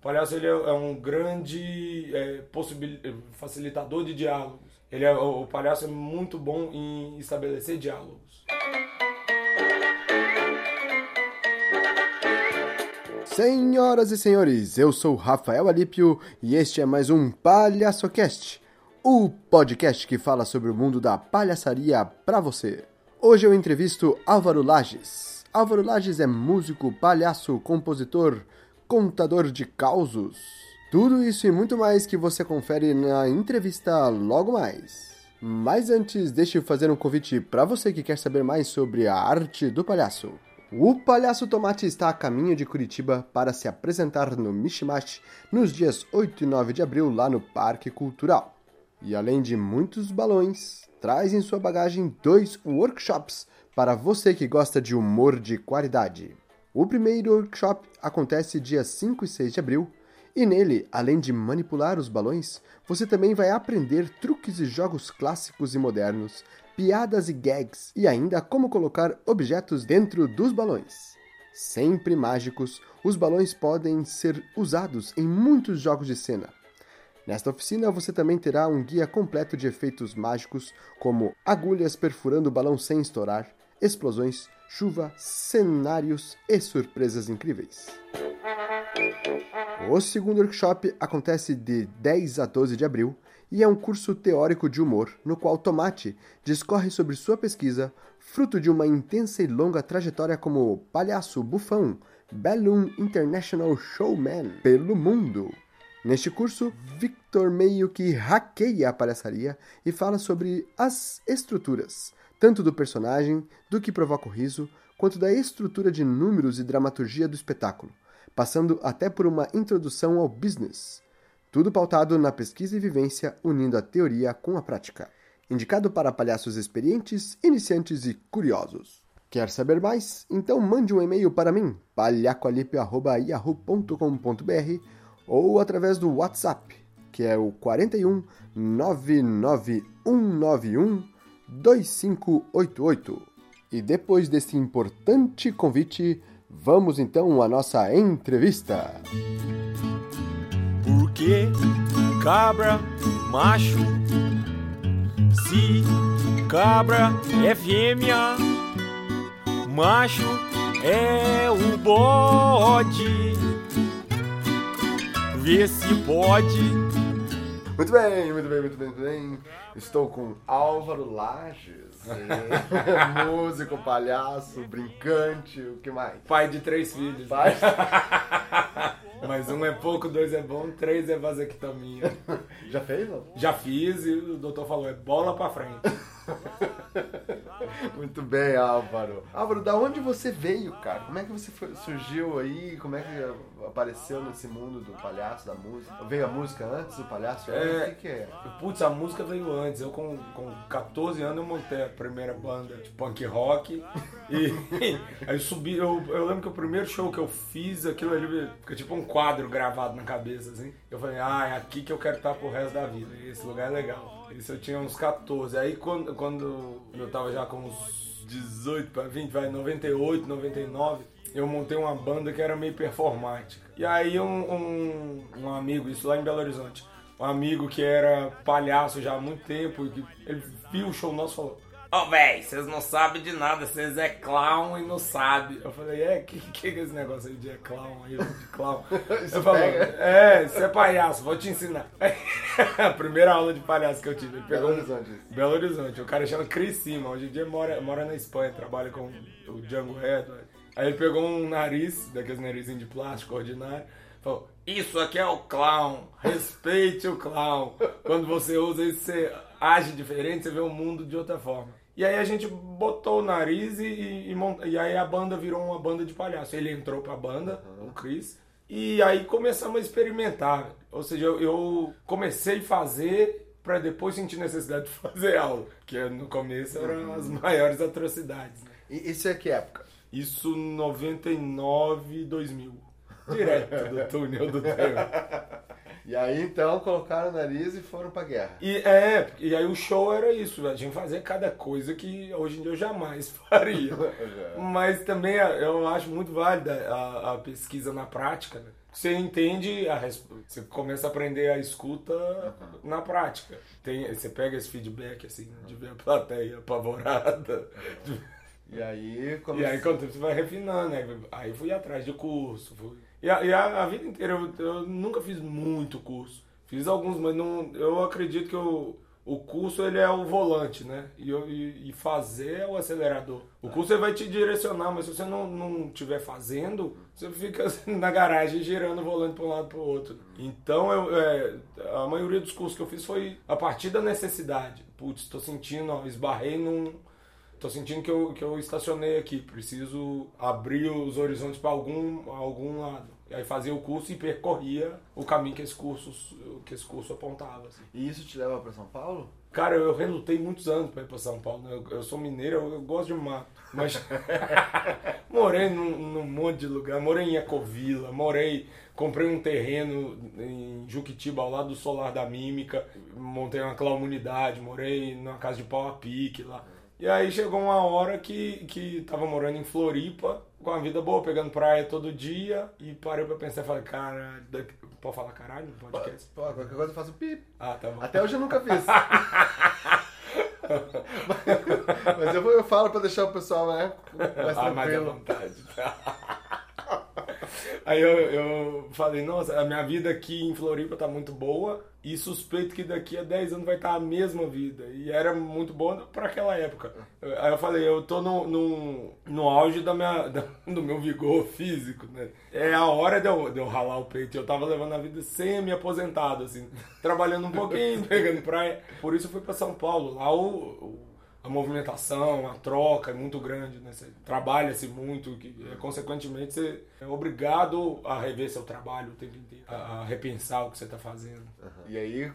O palhaço ele é, é um grande é, possibil... facilitador de diálogos. Ele é, o palhaço é muito bom em estabelecer diálogos. Senhoras e senhores, eu sou Rafael Alípio e este é mais um PalhaçoCast, o podcast que fala sobre o mundo da palhaçaria para você. Hoje eu entrevisto Álvaro Lages. Álvaro Lages é músico, palhaço, compositor, contador de causos. Tudo isso e muito mais que você confere na entrevista logo mais. Mas antes, deixe eu fazer um convite para você que quer saber mais sobre a arte do palhaço. O Palhaço Tomate está a caminho de Curitiba para se apresentar no Mishimash nos dias 8 e 9 de abril lá no Parque Cultural. E além de muitos balões, traz em sua bagagem dois workshops para você que gosta de humor de qualidade. O primeiro workshop acontece dia 5 e 6 de abril e nele, além de manipular os balões, você também vai aprender truques e jogos clássicos e modernos piadas e gags e ainda como colocar objetos dentro dos balões. Sempre mágicos, os balões podem ser usados em muitos jogos de cena. Nesta oficina você também terá um guia completo de efeitos mágicos, como agulhas perfurando o balão sem estourar, explosões, chuva, cenários e surpresas incríveis. O segundo workshop acontece de 10 a 12 de abril e é um curso teórico de humor no qual Tomate discorre sobre sua pesquisa, fruto de uma intensa e longa trajetória como palhaço bufão, Balloon International Showman pelo mundo. Neste curso, Victor meio que hackeia a palhaçaria e fala sobre as estruturas, tanto do personagem, do que provoca o riso, quanto da estrutura de números e dramaturgia do espetáculo, passando até por uma introdução ao business, tudo pautado na pesquisa e vivência, unindo a teoria com a prática. Indicado para palhaços experientes, iniciantes e curiosos. Quer saber mais? Então mande um e-mail para mim, palhacoalipio.yahoo.com.br ou através do WhatsApp, que é o 41 99191 2588. E depois desse importante convite, vamos então à nossa entrevista que cabra macho, se cabra é fêmea, macho é o bode. Vê se pode. Muito bem, muito bem, muito bem, muito bem. Estou com Álvaro Lages, músico, palhaço, brincante, o que mais? Pai de três filhos. Pai. Mas um é pouco, dois é bom, três é vasectomia. Já fez, não? Já fiz e o doutor falou, é bola pra frente. Muito bem, Álvaro. Álvaro, da onde você veio, cara? Como é que você foi, surgiu aí? Como é que apareceu nesse mundo do palhaço, da música? Veio a música antes do palhaço? É, o que, que é? Putz, a música veio antes. Eu com, com 14 anos eu montei a primeira banda de punk rock. e aí subi. Eu, eu lembro que o primeiro show que eu fiz, aquilo ali fica tipo um quadro gravado na cabeça, assim. Eu falei, ah, é aqui que eu quero estar pro resto da vida. Esse lugar é legal. Isso eu tinha uns 14. Aí quando, quando eu tava já com uns 18 para 20, vai, 98, 99, eu montei uma banda que era meio performática. E aí um, um, um amigo, isso lá em Belo Horizonte, um amigo que era palhaço já há muito tempo, ele viu o show nosso e falou Ô, oh, véi, vocês não sabem de nada, vocês é clown e não sabem. Eu falei, é, que que é esse negócio aí de é clown, aí, de clown? eu falei, é, você é palhaço, vou te ensinar. a primeira aula de palhaço que eu tive. Ele pegou Belo Horizonte. Belo Horizonte. O cara chama Cris Sima, hoje em dia mora, mora na Espanha, trabalha com o Django Edward. Aí ele pegou um nariz, daqueles narizinhos de plástico ordinário, falou, isso aqui é o clown, respeite o clown. Quando você usa isso, você age diferente, você vê o mundo de outra forma. E aí a gente botou o nariz e, e, e, aí a banda virou uma banda de palhaço. Ele entrou pra banda, uhum. o Chris, e aí começamos a experimentar. Ou seja, eu, eu comecei a fazer para depois sentir necessidade de fazer aula, que no começo eram uhum. as maiores atrocidades. Né? E isso é que época? Isso 99, 2000. Direto do túnel do tempo. E aí então colocaram o nariz e foram pra guerra. E, é, e aí o show era isso, a gente fazia cada coisa que hoje em dia eu jamais faria. Mas também eu acho muito válida a, a pesquisa na prática, né? você entende, a você começa a aprender a escuta na prática. Tem, você pega esse feedback, assim, né, de ver a plateia apavorada. E aí, E aí, quando você vai refinando, né? Aí fui atrás de curso. Fui... E, a, e a- a vida inteira, eu, eu nunca fiz muito curso. Fiz alguns, mas não, eu acredito que eu, o curso ele é o volante, né? E, eu- e, e fazer é o acelerador. O curso ele vai te direcionar, mas se você não não estiver fazendo, você fica assim, na garagem girando o volante para um lado para o outro. Então, eu, é, a maioria dos cursos que eu fiz foi a partir da necessidade. Putz, estou sentindo, ó, esbarrei num, Tô sentindo que eu, que eu estacionei aqui, preciso abrir os horizontes para algum, algum lado. E aí fazia o curso e percorria o caminho que esse curso, que esse curso apontava. assim. E isso te leva pra São Paulo? Cara, eu relutei muitos anos para ir para São Paulo. né? Eu, eu sou mineiro, eu, eu gosto de mato. Mas morei num, num monte de lugar. Morei em Ecovila, morei, comprei um terreno em Juquitiba, ao lado do Solar da Mímica. Montei uma comunidade, morei numa casa de pau a pique lá. E aí chegou uma hora que, que tava morando em Floripa, com a vida boa, pegando praia todo dia. E parei pra pensar e falei, cara, daqui- pode falar caralho no podcast? Pô, qualquer coisa eu faço pip. Ah, tá bom. Até hoje eu nunca fiz. Mas eu, eu falo pra deixar o pessoal né, mais ah, mais à tranquilo. vontade. Aí eu, eu falei, nossa, a minha vida aqui em Floripa tá muito boa e suspeito que daqui a 10 anos vai estar a mesma vida. E era muito boa para aquela época. Aí eu falei, eu tô no, no, no auge da minha, da- do meu vigor físico, né? É a hora de eu, de eu ralar o peito. Eu tava levando a vida semi aposentado, assim, trabalhando um pouquinho, pegando praia. Por isso eu fui para São Paulo. Lá o a movimentação, a troca é muito grande, né? Você trabalha-se muito, que, é, consequentemente você é obrigado a rever seu trabalho o tempo inteiro, a, a repensar o que você está fazendo. E aí,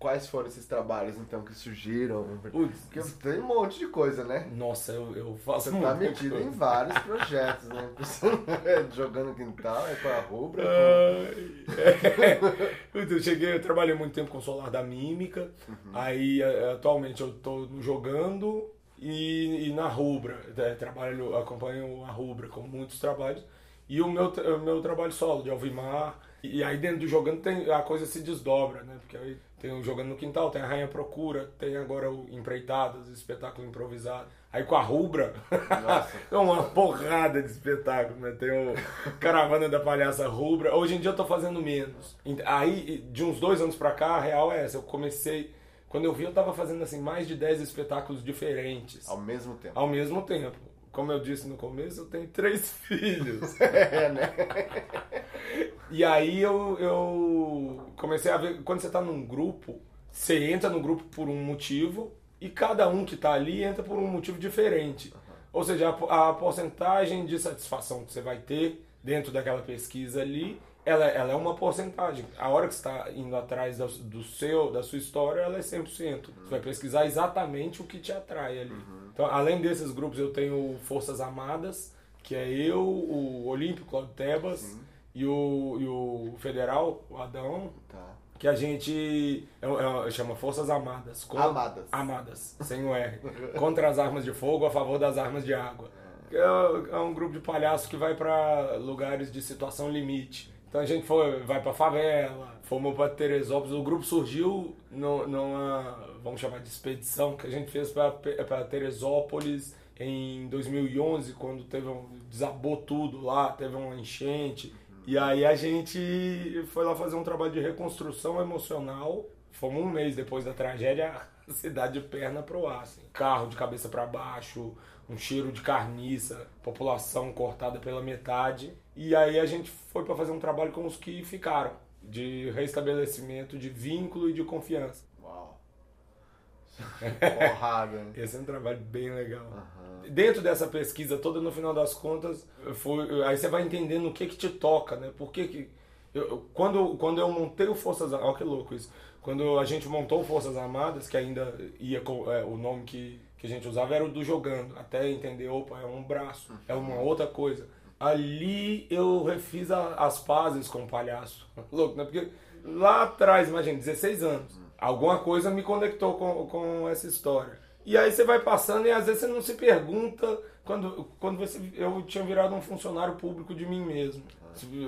quais foram esses trabalhos então que surgiram? Putz, Porque tem um monte de coisa, né? nossa, eu, eu faço Você tá metido coisa. em vários projetos, né? É jogando quintal, é com a rubra, com... Eu cheguei, eu trabalhei muito tempo com o Solar da Mímica, aí a- atualmente eu tô jogando e, e na Rubra, É, trabalho, acompanho a Rubra com muitos trabalhos, e o meu, o meu trabalho solo de Alvimar, e aí dentro do jogando tem, a coisa se desdobra, né? Porque aí tem o Jogando no Quintal, tem a Rainha Procura, tem agora o Empreitadas, espetáculo improvisado. Aí com a Rubra, é uma porrada de espetáculo, né? Tem o Caravana da Palhaça Rubra. Hoje em dia eu tô fazendo menos. Aí, de uns dois anos pra cá, a real é essa. Eu comecei... Quando eu vi, eu tava fazendo, assim, mais de 10 espetáculos diferentes. Ao mesmo tempo. Ao mesmo tempo. Como eu disse no começo, eu tenho três filhos. É, né? E aí eu, eu comecei a ver, quando você tá num grupo, você entra no grupo por um motivo e cada um que tá ali entra por um motivo diferente. Ou seja, a, a porcentagem de satisfação que você vai ter dentro daquela pesquisa ali, ela, ela é uma porcentagem. A hora que você está indo atrás da, do seu, da sua história, ela é 100%. Você vai pesquisar exatamente o que te atrai ali. Então, além desses grupos, eu tenho Forças Amadas, que é eu, o Olímpico, Claudio Tebas, e o, e o Federal, o Adão, Tá. que a gente é, é, chama Forças Amadas. Com- Amadas. Amadas, sem o R. Contra as armas de fogo, a favor das armas de água. É, é um grupo de palhaços que vai para lugares de situação limite. Então a gente foi, vai pra favela, fomos pra Teresópolis. O grupo surgiu no- numa, vamos chamar de expedição, que a gente fez pra Teresópolis em 2011, quando teve um, desabou tudo lá, teve uma enchente. E aí a gente foi lá fazer um trabalho de reconstrução emocional. Fomos um mês depois da tragédia, a cidade de perna pro ar. assim. Carro de cabeça para baixo, um cheiro de carniça, população cortada pela metade. E aí a gente foi para fazer um trabalho com os que ficaram, de restabelecimento de vínculo e de confiança. Uau. Porrada, né? Esse é um trabalho bem legal. Aham. Dentro dessa pesquisa toda, no final das contas, foi, aí você vai entendendo o que que te toca, né? Por que que... Eu- quando, quando eu montei o Forças Armadas... Olha que louco isso. Quando a gente montou o Forças Armadas, que ainda ia com... é, o nome que, que a gente usava era o do jogando. Até entender, opa, é um braço, é uma outra coisa. Ali eu refiz a- as pazes com o palhaço. Louco, né? Porque lá atrás, imagina, 16 anos, alguma coisa me conectou com, com essa história. E aí você vai passando e às vezes você não se pergunta quando, quando você, eu tinha virado um funcionário público de mim mesmo.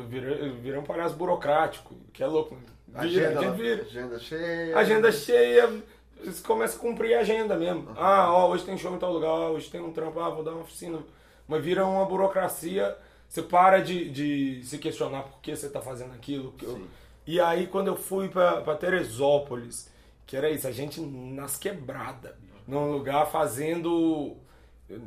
Virei, virei um palhaço burocrático, que é louco. Vira, Agenda, vira. agenda cheia. Agenda cheia, você começa a cumprir a agenda mesmo. Ah, ó, hoje tem show em tal lugar, hoje tem um trampo, ah, vou dar uma oficina. Mas vira uma burocracia, você para de, de se questionar por que você está fazendo aquilo. eu-. E aí quando eu fui para Teresópolis, que era isso, a gente nas quebradas, num lugar fazendo.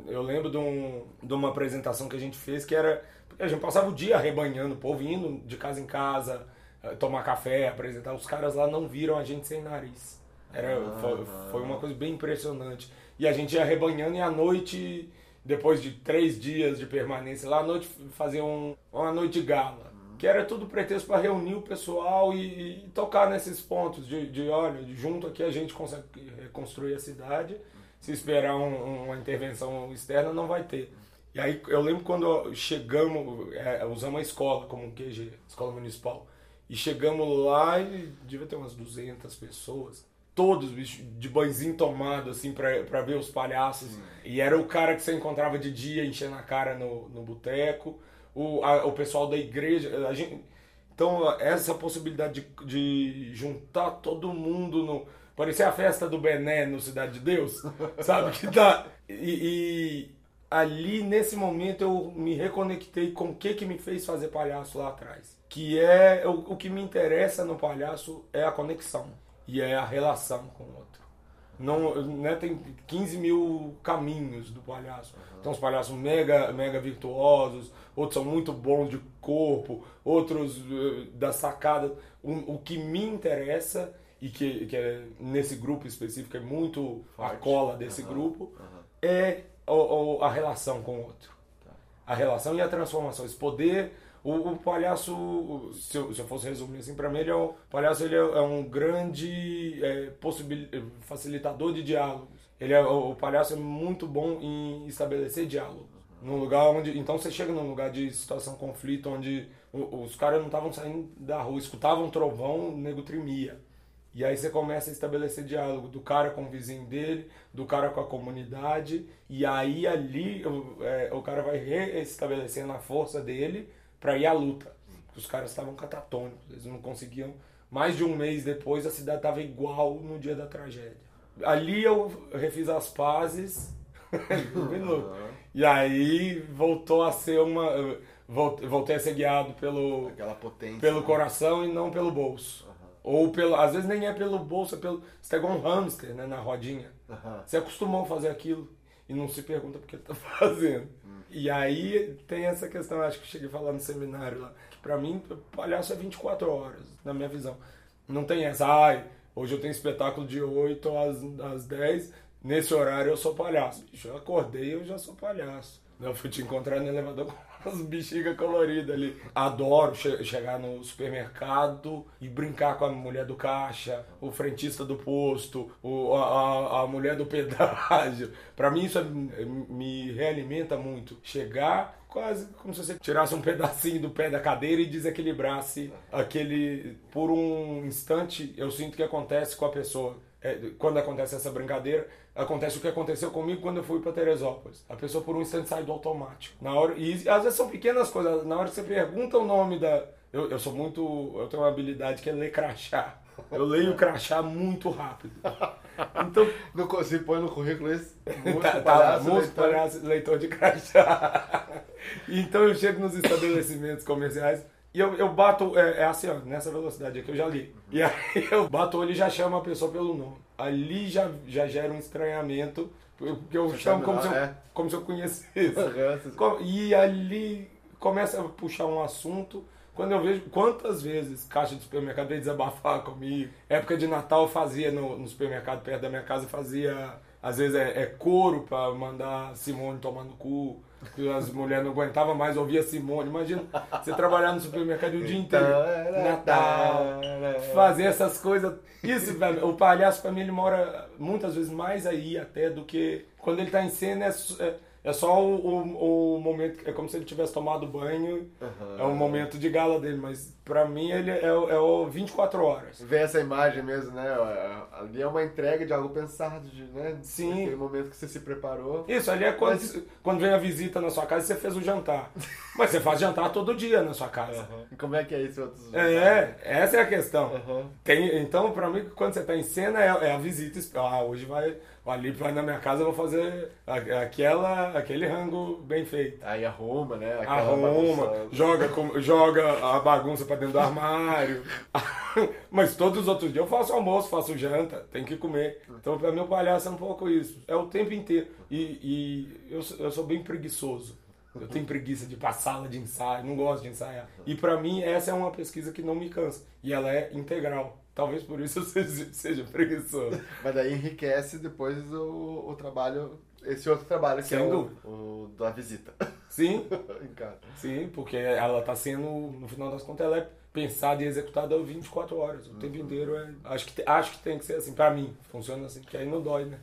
Eu lembro de, um, de uma apresentação que a gente fez que era. A gente passava o dia arrebanhando o povo, indo de casa em casa, eh, tomar café, apresentar. Os caras lá não viram a gente sem nariz. Era, foi, foi uma coisa bem impressionante. E a gente ia arrebanhando e à noite, depois de três dias de permanência lá, à noite fazia um, uma noite de gala. Que era tudo pretexto para reunir o pessoal e, e tocar nesses pontos de, de, olha, junto aqui a gente consegue reconstruir a cidade. Se esperar um- uma intervenção externa, não vai ter. E aí eu lembro quando chegamos, é, usamos a escola como QG, escola municipal. E chegamos lá e devia ter umas 200 pessoas. Todos, bicho, de banhozinho tomado, assim, pra, pra ver os palhaços. E era o cara que você encontrava de dia enchendo a cara no, no boteco. O, a- o pessoal da igreja. A gente, então, essa possibilidade de, de juntar todo mundo no. Parecia a festa do Bené no Cidade de Deus, sabe? Que tá. E, e ali, nesse momento, eu me reconectei com o que, que me fez fazer palhaço lá atrás. Que é. O, o que me interessa no palhaço é a conexão e é a relação com o outro. Não, né, tem 15 mil caminhos do palhaço. Tem uns palhaços mega, mega virtuosos, outros são muito bons de corpo, outros eh, da sacada. Um- o que me interessa, e que, que é, nesse grupo específico é muito a Forte. cola desse Aham, grupo, aham. é o- o- a relação com o outro. Tá. A relação e a transformação. Esse poder. O, o palhaço, se eu, se eu fosse resumir assim, pra mim, ele é um, o palhaço ele é, é um grande é, possibil, facilitador de diálogos. Ele é, o, o palhaço é muito bom em estabelecer diálogos. Num lugar onde. Então você chega num lugar de situação conflito, onde os caras não estavam saindo da rua, escutavam trovão, o nego tremia. E aí você começa a estabelecer diálogo do cara com o vizinho dele, do cara com a comunidade, e aí ali é, o cara vai reestabelecendo a força dele para ir à luta. Os caras estavam catatônicos, eles não conseguiam. Mais de um mês depois a cidade estava igual no dia da tragédia. Ali eu refiz as pazes, louco. E aí voltou a ser uma. volt- Voltei a ser guiado pelo, potência. pelo né? coração e não pelo bolso. Aham. Ou pelo, às vezes nem é pelo bolso, é pelo. Você tá igual um hamster, né, na rodinha. Aham. Você acostumou a fazer aquilo e não se pergunta por que tá fazendo. E aí tem essa questão, acho que cheguei a falar no seminário lá, que pra mim, palhaço é 24 horas, na minha visão. Não tem essa, ai, hoje eu tenho espetáculo de 8 às, às 10, nesse horário eu sou palhaço. Bicho, eu acordei eu já sou palhaço. Eu fui te encontrar no elevador as bexigas coloridas ali. Adoro che- chegar no supermercado e brincar com a mulher do caixa, o frentista do posto, o, a, a- mulher do pedágio. Pra mim isso é- me realimenta muito. Chegar quase como se você tirasse um pedacinho do pé da cadeira e desequilibrasse aquele. Por um instante, eu sinto que acontece com a pessoa. É, quando acontece essa brincadeira, acontece o que aconteceu comigo quando eu fui para Teresópolis. A pessoa por um instante sai do automático. Na hora, e às vezes são pequenas coisas. Na hora que você pergunta o nome da. Eu, eu sou muito. Eu tenho uma habilidade que é ler crachá. Eu leio crachá muito rápido. Então, No, você põe no currículo esse. Músico, tá, tá, palhaço, músico, leitor. palhaço, leitor de crachá. então eu chego nos estabelecimentos comerciais e eu, eu bato, é, é assim, ó, nessa velocidade aqui eu já li. E aí eu bato o olho e já chamo a pessoa pelo nome. Ali já, já gera um estranhamento, porque eu Você chamo como se, eu, é. como se eu conhecesse. E ali começa a puxar um assunto. Quando eu vejo quantas vezes caixa de supermercado veio desabafar comigo. Época de Natal eu fazia no, no supermercado perto da minha casa, fazia. Às vezes é, é couro pra mandar Simone tomar no cu. Que as mulheres não aguentavam mais ouvir a Simone. Imagina você trabalhar no supermercado o dia inteiro. Natal, fazer essas coisas. Isso, o palhaço pra mim ele mora muitas vezes mais aí até do que quando ele tá em cena é, é- É só o, o, o momento, é como se ele tivesse tomado banho, Aham. é o momento de gala dele, mas pra mim ele é, o- é o 24 horas. Vê essa imagem mesmo, né? Ali é uma entrega de algo pensado, de, né? Sim. Aquele momento que você se preparou. Isso, ali é quando, Mas- quando vem a visita na sua casa e você fez o jantar. Mas você faz jantar todo dia na sua casa. E como é que é isso outros É, essa é a questão. Aham. Tem, então, pra mim, quando você tá em cena, é, é a visita. Ah, hoje vai. Alípio vai na minha casa, eu vou fazer aquela, aquele rango bem feito. Aí arruma, né? Aquela Arruma, bagunça. joga, com- joga a bagunça pra dentro do armário. Mas todos os outros dias eu faço almoço, faço janta, tem que comer. Então, pra mim, o palhaço é um pouco isso. É o tempo inteiro. E, e eu, sou- eu sou bem preguiçoso. Eu tenho preguiça de pra sala de ensaio, não gosto de ensaiar. E pra mim, essa é uma pesquisa que não me cansa. E ela é integral. Talvez por isso eu seja, seja preguiçoso. Mas daí enriquece depois o, o trabalho, esse outro trabalho que Sem é o, o da visita. Sim, em casa. Sim, porque ela tá sendo, no final das contas, ela é pensada e executada 24 horas. O tempo inteiro é. Acho que, acho que tem que ser assim, pra mim. Funciona assim, que aí não dói, né?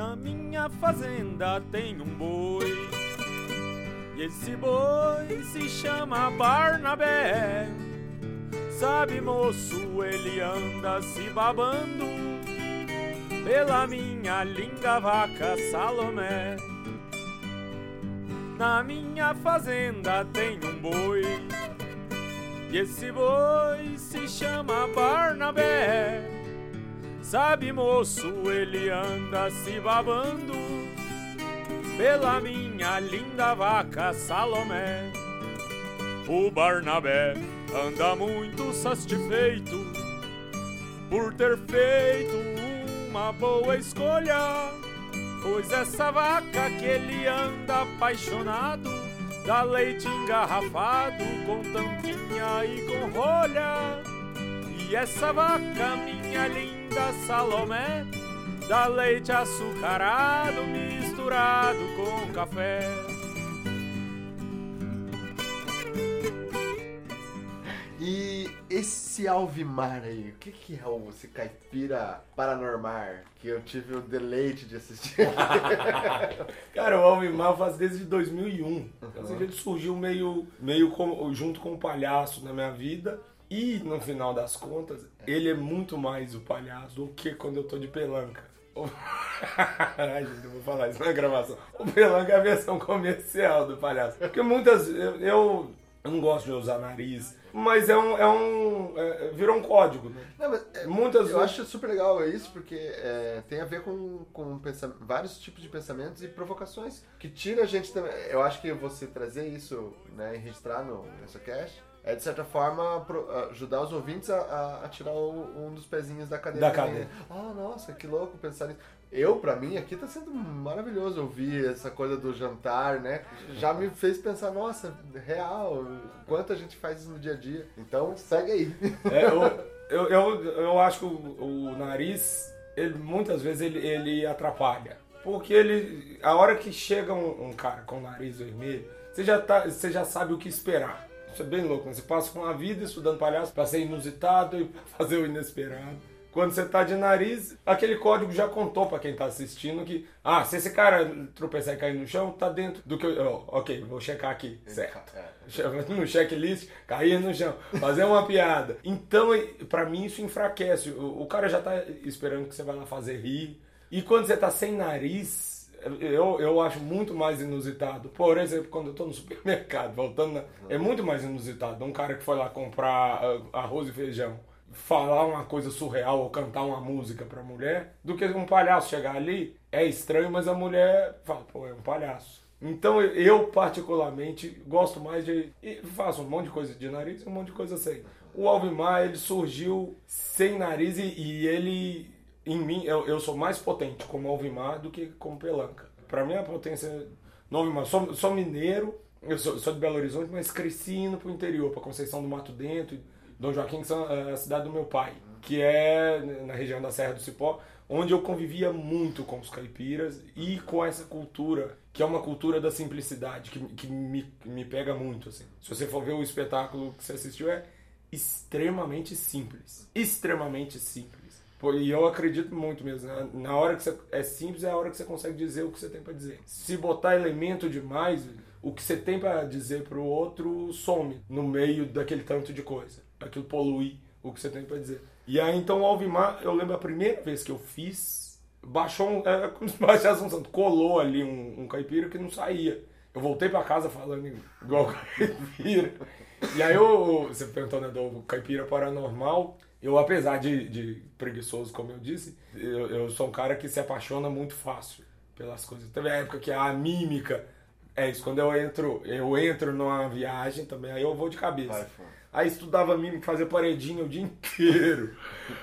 Na minha fazenda tem um boi. E esse boi se chama Barnabé. Sabe, moço, ele anda se babando pela minha linda vaca Salomé. Na minha fazenda tem um boi. E esse boi se chama Barnabé. Sabe, moço, ele anda se babando pela minha linda vaca Salomé. O Barnabé anda muito satisfeito por ter feito uma boa escolha. Pois essa vaca que ele anda apaixonado dá leite engarrafado com tampinha e com rolha. E essa vaca, minha linda Salomé, dá leite açucarado misturado com café. E esse Alvimar aí, o que, que é o esse caipira paranormal que eu tive o deleite de assistir? Cara, o Alvimar faz desde 2001. Ou seja, ele surgiu meio, meio com- junto com o palhaço na minha vida. E, no final das contas, ele é muito mais o palhaço do que quando eu tô de pelanca. Ai, gente, eu vou falar isso na gravação. O pelanca é a versão comercial do palhaço. Porque muitas... Eu, eu não gosto de usar nariz, mas é um... É um é- virou um código, né? Não, mas, é, Muitas eu acho super legal isso, porque é, tem a ver com, com vários tipos de pensamentos e provocações que tira a gente também. Eu acho que você trazer isso né, e registrar no NessaCast é, de certa forma, ajudar os ouvintes a, a- tirar o- um dos pezinhos da cadeira. Da cadeira. Ah, nossa, que louco pensar nisso. Eu, pra mim, aqui tá sendo maravilhoso ouvir essa coisa do jantar, né? Já me fez pensar, nossa, real, quanto a gente faz isso no dia a dia. Então, segue aí. É, eu, eu, eu, eu acho que o, o nariz, ele, muitas vezes, ele, ele atrapalha. Porque ele. A hora que chega um, um cara com o nariz vermelho, você já, tá, você já sabe o que esperar. Isso é bem louco, né? Você passa com a vida estudando palhaço pra ser inusitado e pra fazer o inesperado. Quando você tá de nariz, aquele código já contou pra quem tá assistindo que, ah, se esse cara tropeçar e cair no chão, tá dentro do que eu. ó, ok, vou checar aqui. Certo no checklist, cair no chão, fazer uma piada. Então, pra mim, isso enfraquece. O, o cara já tá esperando que você vai lá fazer rir. E quando você tá sem nariz, eu, eu acho muito mais inusitado. Por exemplo, quando eu tô no supermercado, voltando, na- é muito mais inusitado. Um cara que foi lá comprar ah, arroz e feijão, falar uma coisa surreal ou cantar uma música pra mulher, do que um palhaço chegar ali. É estranho, mas a mulher fala, pô, é um palhaço. Então eu- eu, particularmente, gosto mais de. E faço um monte de coisa de nariz e um monte de coisa sem. O Alvimar, ele surgiu sem nariz e, e ele. Em mim, eu, eu sou mais potente como Alvimar do que como Pelanca. Pra mim, a potência no Alvimar. Sou, sou mineiro, eu sou, sou de Belo Horizonte, mas cresci indo pro interior, pra Conceição do Mato Dentro, Dom Joaquim, que são é a cidade do meu pai, que é na região da Serra do Cipó, onde eu convivia muito com os caipiras e com essa cultura, que é uma cultura da simplicidade, que, que me, me pega muito. Assim. Se você for ver o espetáculo que você assistiu, é, extremamente simples. Extremamente simples. Pô, E eu acredito muito mesmo. né? Na hora que você é simples, é a hora que você consegue dizer o que você tem pra dizer. Se botar elemento demais, o que você tem pra dizer pro outro some no meio daquele tanto de coisa. Aquilo polui o que você tem pra dizer. E aí, então, o Alvimar, eu lembro a primeira vez que eu fiz, baixou um. É como se baixasse um santo. Colou ali um, um caipira que não saía. Eu voltei pra casa falando igual caipira. E aí, eu, você perguntou, né, do caipira paranormal. Eu, apesar de, de preguiçoso, como eu disse, eu, eu sou um cara que se apaixona muito fácil pelas coisas. Teve a época que a mímica. É isso, quando eu entro, eu entro numa viagem também, aí eu vou de cabeça. Vai. Aí estudava mímica, fazia paredinha o dia inteiro.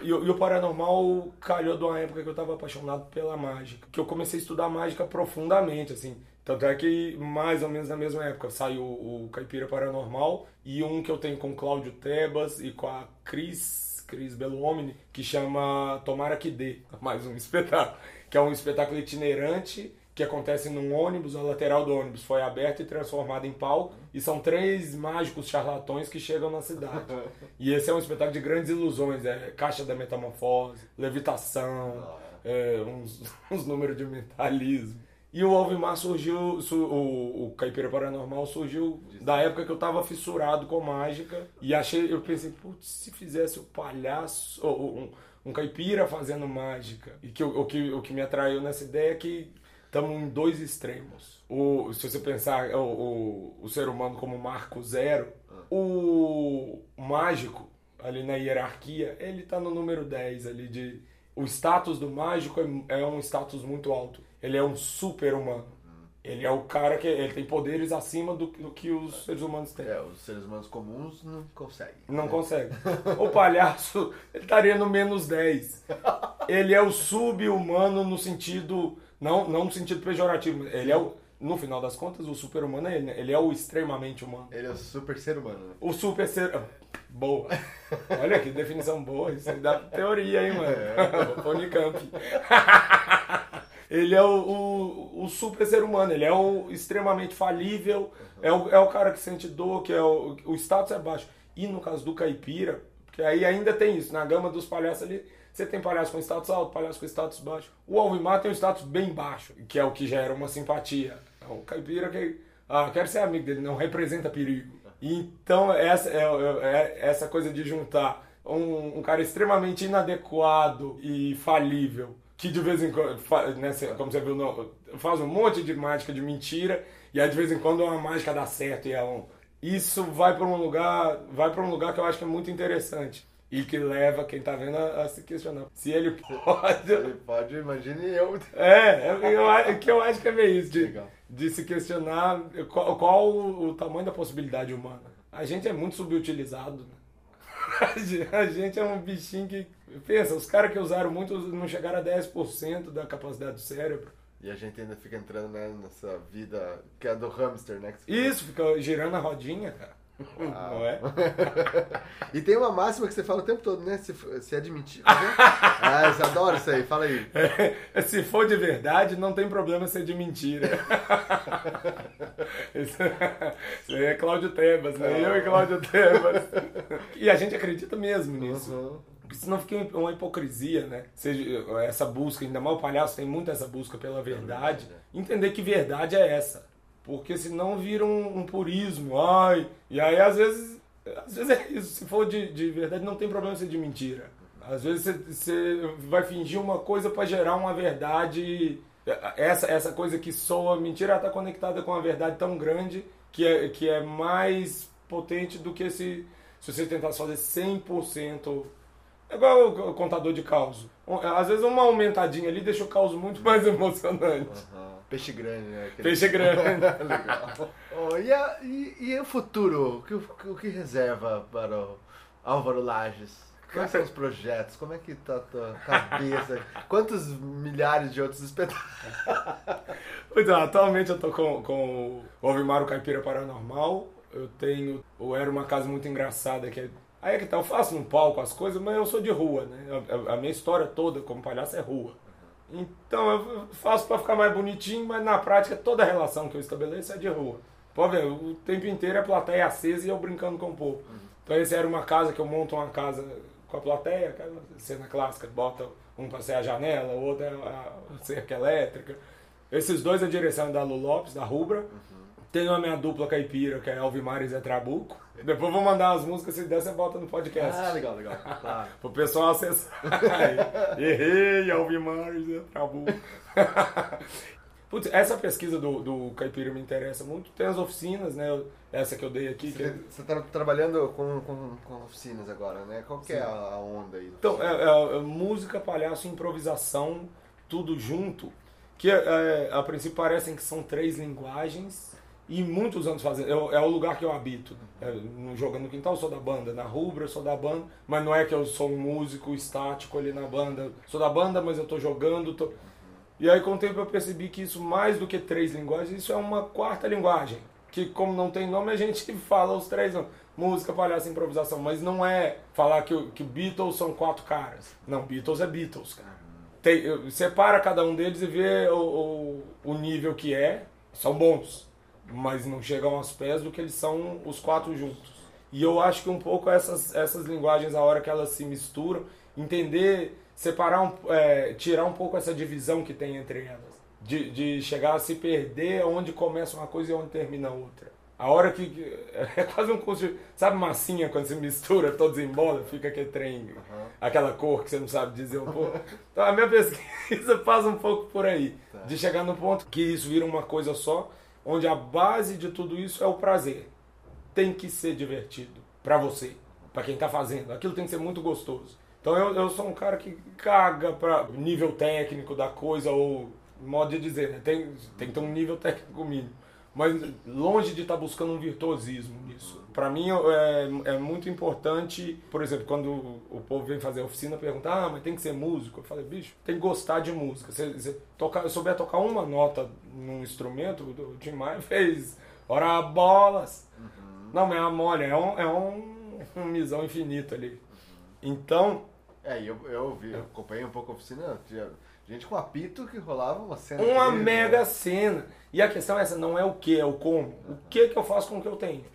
E, o- e o paranormal calhou de uma época que eu tava apaixonado pela mágica. Que eu comecei a estudar mágica profundamente, assim. Tanto é que mais ou menos na mesma época saiu o Caipira Paranormal e um que eu tenho com o Cláudio Tebas e com a Cris, Cris Belomini, que chama Tomara que Dê. Mais um espetáculo. Que é um espetáculo itinerante que acontece num ônibus, a lateral do ônibus foi aberta e transformada em palco, e são três mágicos charlatões que chegam na cidade. E esse é um espetáculo de grandes ilusões, é caixa da metamorfose, levitação, é, uns, uns números de mentalismo. E o Alvimar surgiu, su- o, o Caipira Paranormal surgiu da época que eu tava fissurado com mágica, e achei, eu pensei, putz, se fizesse o palhaço, ou um, um caipira fazendo mágica, e que, o, que, o que me atraiu nessa ideia é que estamos em dois extremos. O, se você pensar o, o, o ser humano como marco zero, o mágico, ali na hierarquia, ele está no número 10 ali de... O status do mágico é, é um status muito alto. Ele é um super humano. Ele é o cara que ele tem poderes acima do, do que os seres humanos têm. É, os seres humanos comuns não conseguem. Não né? consegue. O palhaço, ele estaria no menos 10. Ele é o sub-humano no sentido. Não, não no sentido pejorativo. Ele é o. No final das contas, o super-humano é ele, né? Ele é o extremamente humano. Ele é o super ser humano, né? O super ser. ah, Boa. Olha que definição boa. Isso aí dá teoria, hein, mano? Unicamp. Ele é o, o, o super ser humano, ele é o extremamente falível, é o, é o cara que sente dor, que é o, o status é baixo. E no caso do caipira, porque aí ainda tem isso, na gama dos palhaços ali, você tem palhaço com status alto, palhaço com status baixo. O Alvimar tem um status bem baixo, que é o que gera uma simpatia. É o caipira que, ah, quero ser amigo dele, não representa perigo. Então, essa, é, é- é essa coisa de juntar um, um cara extremamente inadequado e falível, que de vez em quando, né, cê- como você viu, no- faz um monte de mágica de mentira, e aí de vez em quando uma mágica dá certo e é um. Isso vai para um lugar, vai para um lugar que eu acho que é muito interessante e que leva quem tá vendo a, a se questionar. Se ele pode, Ele pode, imagine eu. é, é, eu, a- que eu acho que é meio isso, de, Legal. de se questionar qual, qual o, o tamanho da possibilidade humana. A gente é muito subutilizado, né? A gente é um bichinho que. Pensa, os caras que usaram muito não chegaram a 10% da capacidade do cérebro. E a gente ainda fica entrando né, nessa vida que é do hamster, né? Isso, fica girando a rodinha, cara. Uau. Não é? E tem uma máxima que você fala o tempo todo, né? Se, se é de mentira. né? ah, você adora isso aí, fala aí. É, se for de verdade, não tem problema ser de mentira. Isso, isso aí é Cláudio Tebas, né? Eu e Cláudio Tebas. E a gente acredita mesmo nisso. Uhum. Porque senão fica uma hipocrisia, né? Seja essa busca, ainda mais o palhaço tem muito essa busca pela verdade. Entender que verdade é essa. Porque senão vira um, um purismo. Ai, e aí às vezes, às vezes é isso. Se for de, de verdade, não tem problema ser de mentira. Às vezes você, você vai fingir uma coisa para gerar uma verdade. Essa, essa coisa que soa mentira está conectada com uma verdade tão grande que é, que é mais potente do que se, se você tentasse fazer 100%. É igual o contador de caos. Às vezes uma aumentadinha ali deixa o caos muito mais emocionante. Uhum. Peixe grande, né? Aquele- Peixe grande. Legal. Oh, e, a- e- e o futuro? O que, o que reserva para o Álvaro Lages? Quais são os projetos? Como é que tá a tua cabeça? Quantos milhares de outros espetáculos? Pois é, atualmente eu tô com, com o Alvimar o Caipira Paranormal. Eu tenho o Era Uma Casa Muito Engraçada, que é... Aí é que tá, eu faço no palco as coisas, mas eu sou de rua, né? A, a- a minha história toda como palhaço é rua. Então eu faço pra ficar mais bonitinho, mas na prática toda a relação que eu estabeleço é de rua. Pode ver, o tempo inteiro é plateia acesa e eu brincando com o povo. Então esse era uma casa que eu monto uma casa com a plateia, aquela cena clássica, bota um pra ser a janela, o outro é a cerca elétrica. Esses dois a direção da Lu Lopes, da Rubra. Tenho a minha dupla caipira, que é Alvimar e Zé Trabuco. Depois vou mandar as músicas, se der, você bota no podcast. Ah, legal, legal. Claro. Pro pessoal acessar. Errei, Alvimar e Zé Trabuco. Putz, essa pesquisa do, do caipira me interessa muito. Tem as oficinas, né? Essa que eu dei aqui. que- Você está trabalhando com, com, com oficinas agora, né? Qual que é a, a onda aí? Então, é, é- é música, palhaço, improvisação, tudo junto. Que é, a princípio parecem que são três linguagens e muitos anos fazendo. É, o- é o lugar que eu habito. É, Jogando no Quintal, eu sou da banda. Na Rubra, eu sou da banda. Mas não é que eu sou um músico estático ali na banda. Eu Sou da banda, mas eu tô jogando. Tô... E aí, com o tempo, eu percebi que isso, mais do que três linguagens, isso é uma quarta linguagem. Que, como não tem nome, a gente fala os três nomes. Música, palhaço, improvisação. Mas não é falar que, que Beatles são quatro caras. Não, Beatles é Beatles, cara. Tem, eu- separa cada um deles e vê o, o, o nível que é. São bons, mas não chegam aos pés do que eles são os quatro juntos. E eu acho que um pouco essas, essas linguagens, a hora que elas se misturam, entender, separar, um, é, tirar um pouco essa divisão que tem entre elas. De, de chegar a se perder onde começa uma coisa e onde termina a outra. A hora que. É quase um curso de. Sabe massinha quando se mistura todos em bola, fica aquele trem, aquela cor que você não sabe dizer um pouco. Então a minha pesquisa passa um pouco por aí. De chegar no ponto que isso vira uma coisa só, onde a base de tudo isso é o prazer. Tem que ser divertido pra você, pra quem tá fazendo. Aquilo tem que ser muito gostoso. Então eu, eu sou um cara que caga pra nível técnico da coisa, ou modo de dizer, né? Tem, tem que ter um nível técnico mínimo. Mas longe de estar buscando um virtuosismo nisso. Pra mim é, é muito importante, por exemplo, quando o povo vem fazer oficina, pergunta, ah, mas tem que ser músico. Eu falei, bicho, tem que gostar de música. Se você tocar, souber tocar uma nota num instrumento, o Tim Maia fez ora bolas. Não, mas é uma mole, é um, é um, um misão infinito ali. Então, É, eu, eu vi, eu acompanhei um pouco a oficina, tinha gente com apito que rolava uma cena. uma incrível, mega né? cena. E a questão é essa, não é o que, é o como. O que que eu faço com o que eu tenho?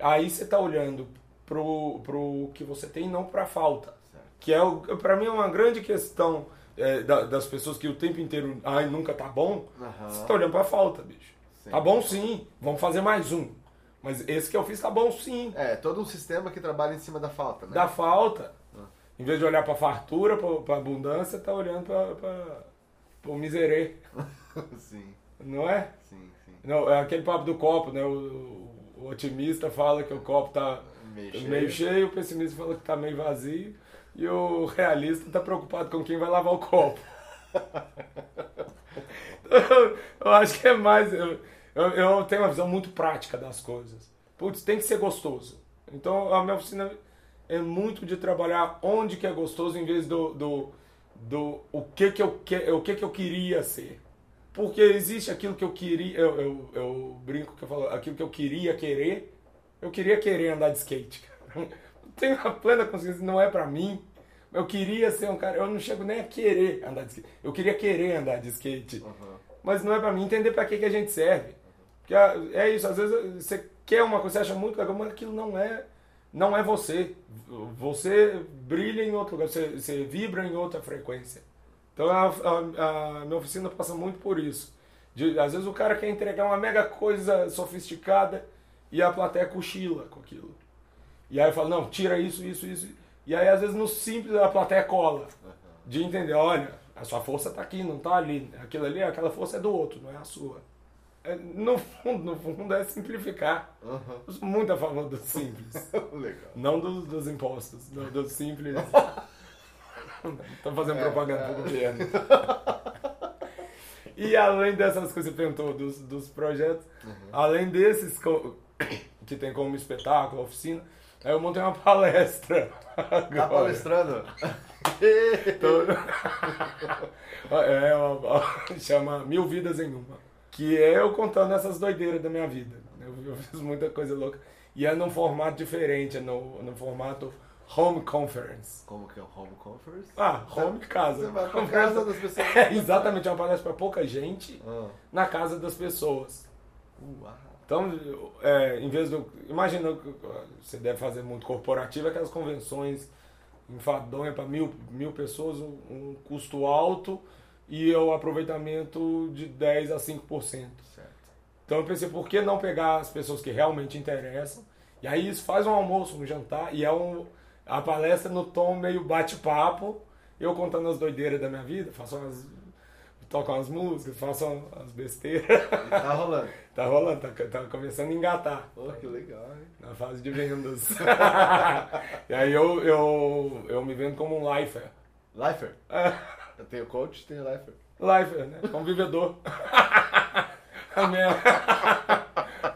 Aí você tá olhando pro, pro que você tem e não pra falta. Que é, pra mim, é uma grande questão é, da- das pessoas que o tempo inteiro, ai, nunca tá bom. Aham. Você tá olhando pra falta, bicho. Sim. Tá bom sim, vamos fazer mais um. Mas esse que eu fiz tá bom sim. É, todo um sistema que trabalha em cima da falta, né? Da falta. Em vez de olhar pra fartura, pra, pra abundância, tá olhando pra, pra, pro miserê. sim, Não é? sim, sim. Não, é aquele papo do copo, né? O, o otimista fala que o copo tá Meio meio cheio. cheio, o pessimista fala que tá meio vazio, e o realista tá preocupado com quem vai lavar o copo. eu, eu acho que é mais. Eu, eu, eu tenho uma visão muito prática das coisas. Putz, tem que ser gostoso. Então a minha oficina é muito de trabalhar onde que é gostoso em vez do, do, do o, que que eu, que, o que que eu queria ser. Porque existe aquilo que eu queria, eu, eu, eu brinco que eu falo, aquilo que eu queria querer, eu queria querer andar de skate. cara. Tenho a plena consciência, não é pra mim. Eu queria ser um cara, eu não chego nem a querer andar de skate. Eu queria querer andar de skate. Mas não é pra mim entender pra que, que a gente serve. Porque ah, é isso, às vezes você quer uma coisa, você acha muito legal, mas aquilo não é, não é você. Você brilha em outro lugar, você, você vibra em outra frequência. Então a, a- a minha oficina passa muito por isso. De- às vezes o cara quer entregar uma mega coisa sofisticada e a plateia cochila com aquilo. E aí fala, não, tira isso, isso, isso. E aí às vezes no simples a plateia cola. De entender, olha, a sua força tá aqui, não tá ali. Aquilo ali, aquela força é do outro, não é a sua. É, no fundo, no fundo é simplificar. Aham. Eu sou muito a favor do simples. Legal. Não dos, dos impostos, do, do simples. Tô fazendo É, propaganda é. pro governo. E além dessas coisas que você perguntou, dos, dos projetos, Uhum. além desses que tem como espetáculo, oficina, aí eu montei uma palestra. Tá agora. palestrando? Tô- é, uma- chama Mil Vidas em Uma. Que é eu contando essas doideiras da minha vida. Eu, eu fiz muita coisa louca. E é num formato diferente, é no, no formato home conference. Como que é o home conference? Ah, home casa. Você vai pra Conference- casa das pessoas. É exatamente, é uma palestra para pouca gente Ah. na casa das pessoas. Uau. Então, é, em vez do. Imagina, você deve fazer muito corporativo, aquelas convenções enfadonha para mil, mil pessoas, um, um, custo alto e o aproveitamento de 10 a 5%. Certo. Então eu pensei, por que não pegar as pessoas que realmente interessam? E aí isso faz um almoço, um jantar, e é um, a palestra no tom meio bate-papo, eu contando as doideiras da minha vida, faço umas toco umas músicas, faço umas besteiras. tá rolando. tá rolando, tá, tá começando a engatar. Pô, que legal, hein? Na fase de vendas. e aí eu, eu, eu me vendo como um lifer. Lifer? É. Eu tenho coach, tenho lifer. Lifer, né? Convivedor. a minha...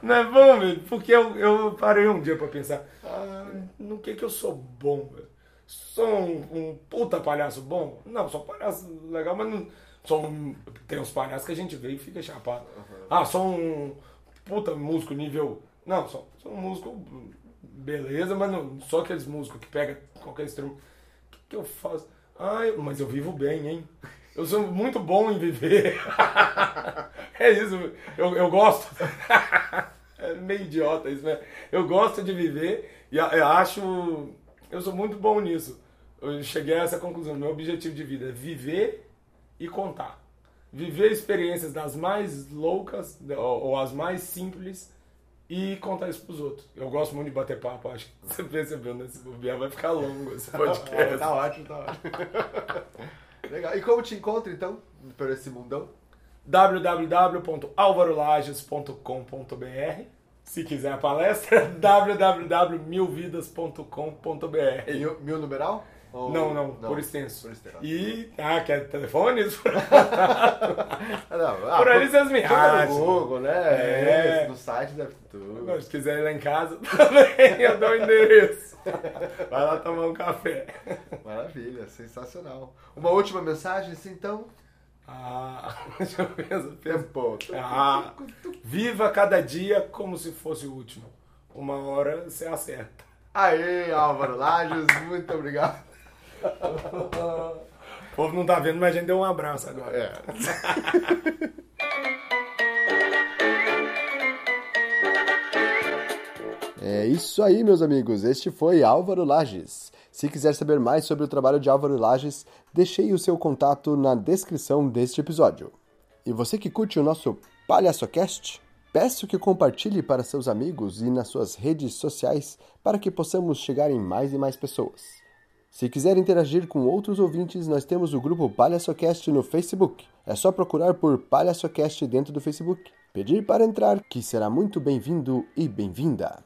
Não é bom, velho? Porque eu, eu parei um dia pra pensar, ah, no que que eu sou bom, velho? Sou um, um puta palhaço bom? Não, sou um palhaço legal, mas não Sou um, tem uns palhaços que a gente vê e fica chapado. Uhum. Ah, sou um puta músico nível. Não, sou, sou um músico beleza, mas não sou aqueles músicos que pega qualquer instrumento. O que, que eu faço? Eu, mas eu vivo bem, hein? Eu sou muito bom em viver. é isso, eu, eu gosto. é meio idiota isso, né? Eu gosto de viver e eu acho. Eu sou muito bom nisso. Eu cheguei a essa conclusão. Meu objetivo de vida é viver e contar. Viver experiências das mais loucas ou, ou as mais simples e contar isso pros outros. Eu gosto muito de bater papo, acho que você percebeu, né? Esse bobear vai ficar longo esse podcast. tá ótimo, tá ótimo. Legal. E como te encontra então, por esse mundão? www.alvarolages.com.br Se quiser a palestra, www.milvidas.com.br Mil, mil numeral? Ou... Não, não, não, por extenso. Por extenso. E. Ah, quer telefones? não, ah, por ali vocês me acham. no Google, né? É. no site deve tudo. Se quiser ir lá em casa também, eu dou o endereço. Vai lá tomar um café. Maravilha, sensacional. Uma última mensagem, assim, então? Ah, deixa eu. Tempo. Ah, viva cada dia como se fosse o último. Uma hora você acerta. Aê, Álvaro Lages, muito obrigado o povo não tá vendo, mas a gente deu um abraço agora. É. É isso aí, meus amigos. Este foi Álvaro Lages. Se quiser saber mais sobre o trabalho de Álvaro Lages, deixei o seu contato na descrição deste episódio. E você que curte o nosso PalhaçoCast, peço que compartilhe para seus amigos e nas suas redes sociais para que possamos chegar em mais e mais pessoas. Se quiser interagir com outros ouvintes, nós temos o grupo PalhaçoCast no Facebook. É só procurar por PalhaçoCast dentro do Facebook. Pedir para entrar, que será muito bem-vindo e bem-vinda.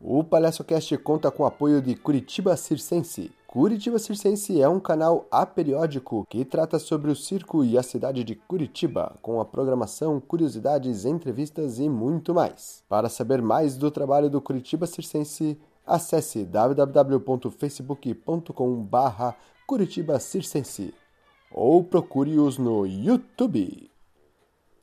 O PalhaçoCast conta com o apoio de Curitiba Circense. Curitiba Circense é um canal aperiódico que trata sobre o circo e a cidade de Curitiba, com a programação, curiosidades, entrevistas e muito mais. Para saber mais do trabalho do Curitiba Circense, acesse www.facebook.com.br Curitiba Circense ou procure-os no YouTube.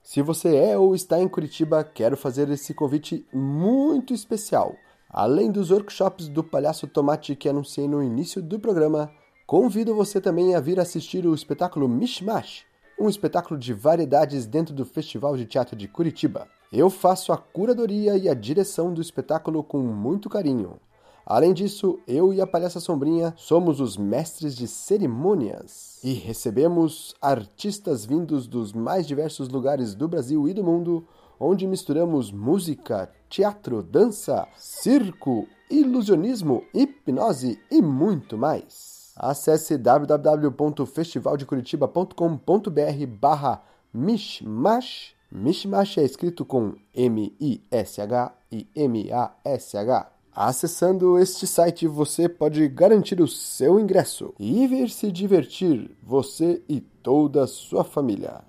Se você é ou está em Curitiba, quero fazer esse convite muito especial. Além dos workshops do Palhaço Tomate que anunciei no início do programa, convido você também a vir assistir o espetáculo Mishmash, um espetáculo de variedades dentro do Festival de Teatro de Curitiba. Eu faço a curadoria e a direção do espetáculo com muito carinho. Além disso, eu e a Palhaça Sombrinha somos os mestres de cerimônias e recebemos artistas vindos dos mais diversos lugares do Brasil e do mundo, onde misturamos música, teatro, dança, circo, ilusionismo, hipnose e muito mais. Acesse www.festivaldecuritiba.com.br barra Mishmash. Mishmash é escrito com M-I-S-H e M-A-S-H. Acessando este site, você pode garantir o seu ingresso e vir se divertir, você e toda a sua família.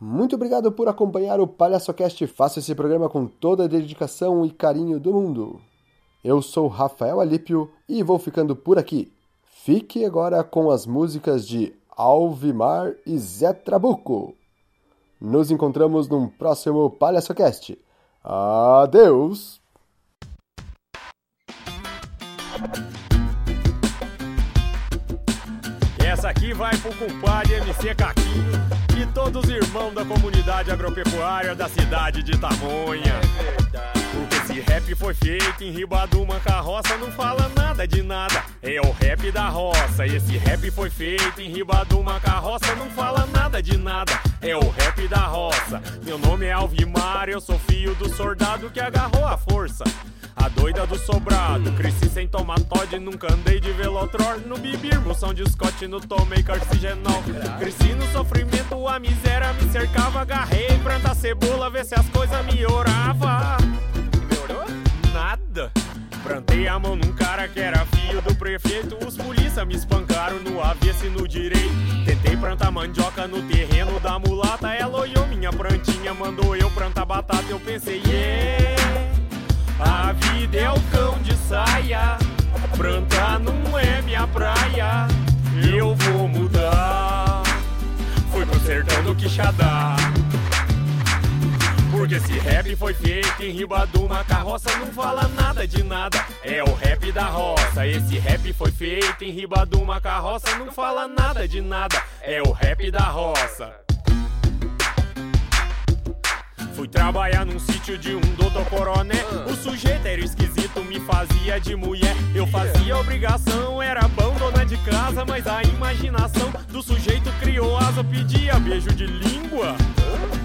Muito obrigado por acompanhar o PalhaçoCast. Faço esse programa com toda a dedicação e carinho do mundo. Eu sou Rafael Alípio e vou ficando por aqui. Fique agora com as músicas de Alvimar e Zé Trabuco. Nos encontramos num próximo PalhaçoCast. Adeus! Essa aqui vai pro compadre MC Caquinho e todos os irmãos da comunidade agropecuária da cidade de Tamonha. Porque esse rap foi feito em riba de uma carroça, não fala nada de nada. É o rap da roça. Esse rap foi feito em riba de uma carroça, não fala nada de nada. É o rap da roça. Meu nome é Alvimar, eu sou filho do soldado que agarrou a força. A doida do sobrado, cresci sem tomar Todd, nunca andei de velotror, no bibir, moção de Scott, no tomei carcigenol. Cresci no sofrimento, a miséria me cercava, agarrei, planta cebola, ver se as coisas melhorava. Nada. Plantei a mão num cara que era filho do prefeito. Os polícia me espancaram no avesso e no direito. Tentei plantar mandioca no terreno da mulata. Ela olhou minha plantinha, mandou eu plantar batata. Eu pensei, yeah. A vida é o cão de saia. Plantar não é minha praia. Eu vou mudar. Fui pro sertão do Quixadá. Porque esse rap foi feito em riba de uma carroça, não fala nada de nada. É o rap da roça. Esse rap foi feito em riba de uma carroça, não fala nada de nada. É o rap da roça. Fui trabalhar num sítio de um doutor coroné. O sujeito era esquisito, me fazia de mulher. Eu fazia obrigação, era bom dona de casa. Mas a imaginação do sujeito criou asa, pedia beijo de língua.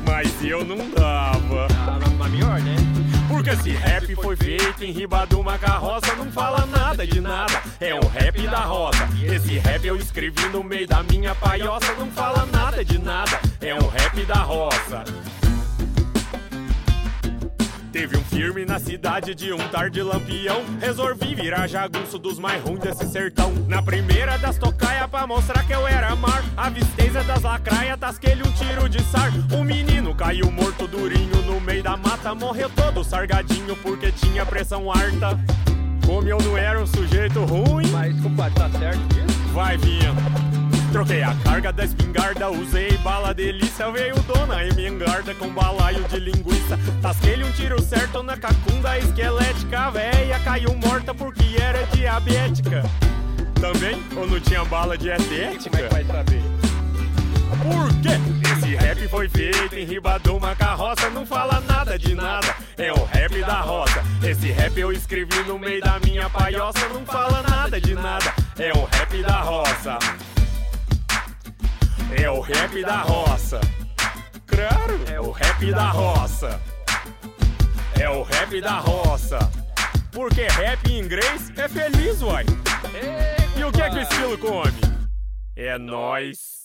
Mas eu não dava. Ah, melhor, né? Porque esse rap foi feito em riba de uma carroça, não fala nada de nada. É um rap da roça. Esse rap eu escrevi no meio da minha paioça, não fala nada de nada. É um rap da roça. Teve um firme na cidade de um tarde lampião. Resolvi virar jagunço dos mais ruins desse sertão. Na primeira das tocaia pra mostrar que eu era mar. Avistei Zé das lacraia, tasquei-lhe um tiro de sar. O menino caiu morto durinho no meio da mata. Morreu todo sargadinho porque tinha pressão alta. Como eu não era um sujeito ruim, Mas, compadre, tá certo disso? vai vindo. Troquei a carga da espingarda, usei bala delícia. Veio dona Emengarda com balaio de linguiça. Tasquei-lhe um tiro certo na cacunda esquelética. A véia caiu morta porque era diabética. Também? Ou não tinha bala Como é que vai saber? Por quê? Esse rap foi feito em riba de uma carroça, não fala nada de nada. É o rap da roça. Esse rap eu escrevi no meio da minha paioça, não fala nada de nada. É o rap da roça. É o rap da roça. Claro, é o rap da roça. É o rap da roça. Porque rap em inglês é feliz, uai. E o que é que o estilo come? É nós.